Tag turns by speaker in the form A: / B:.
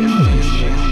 A: set the.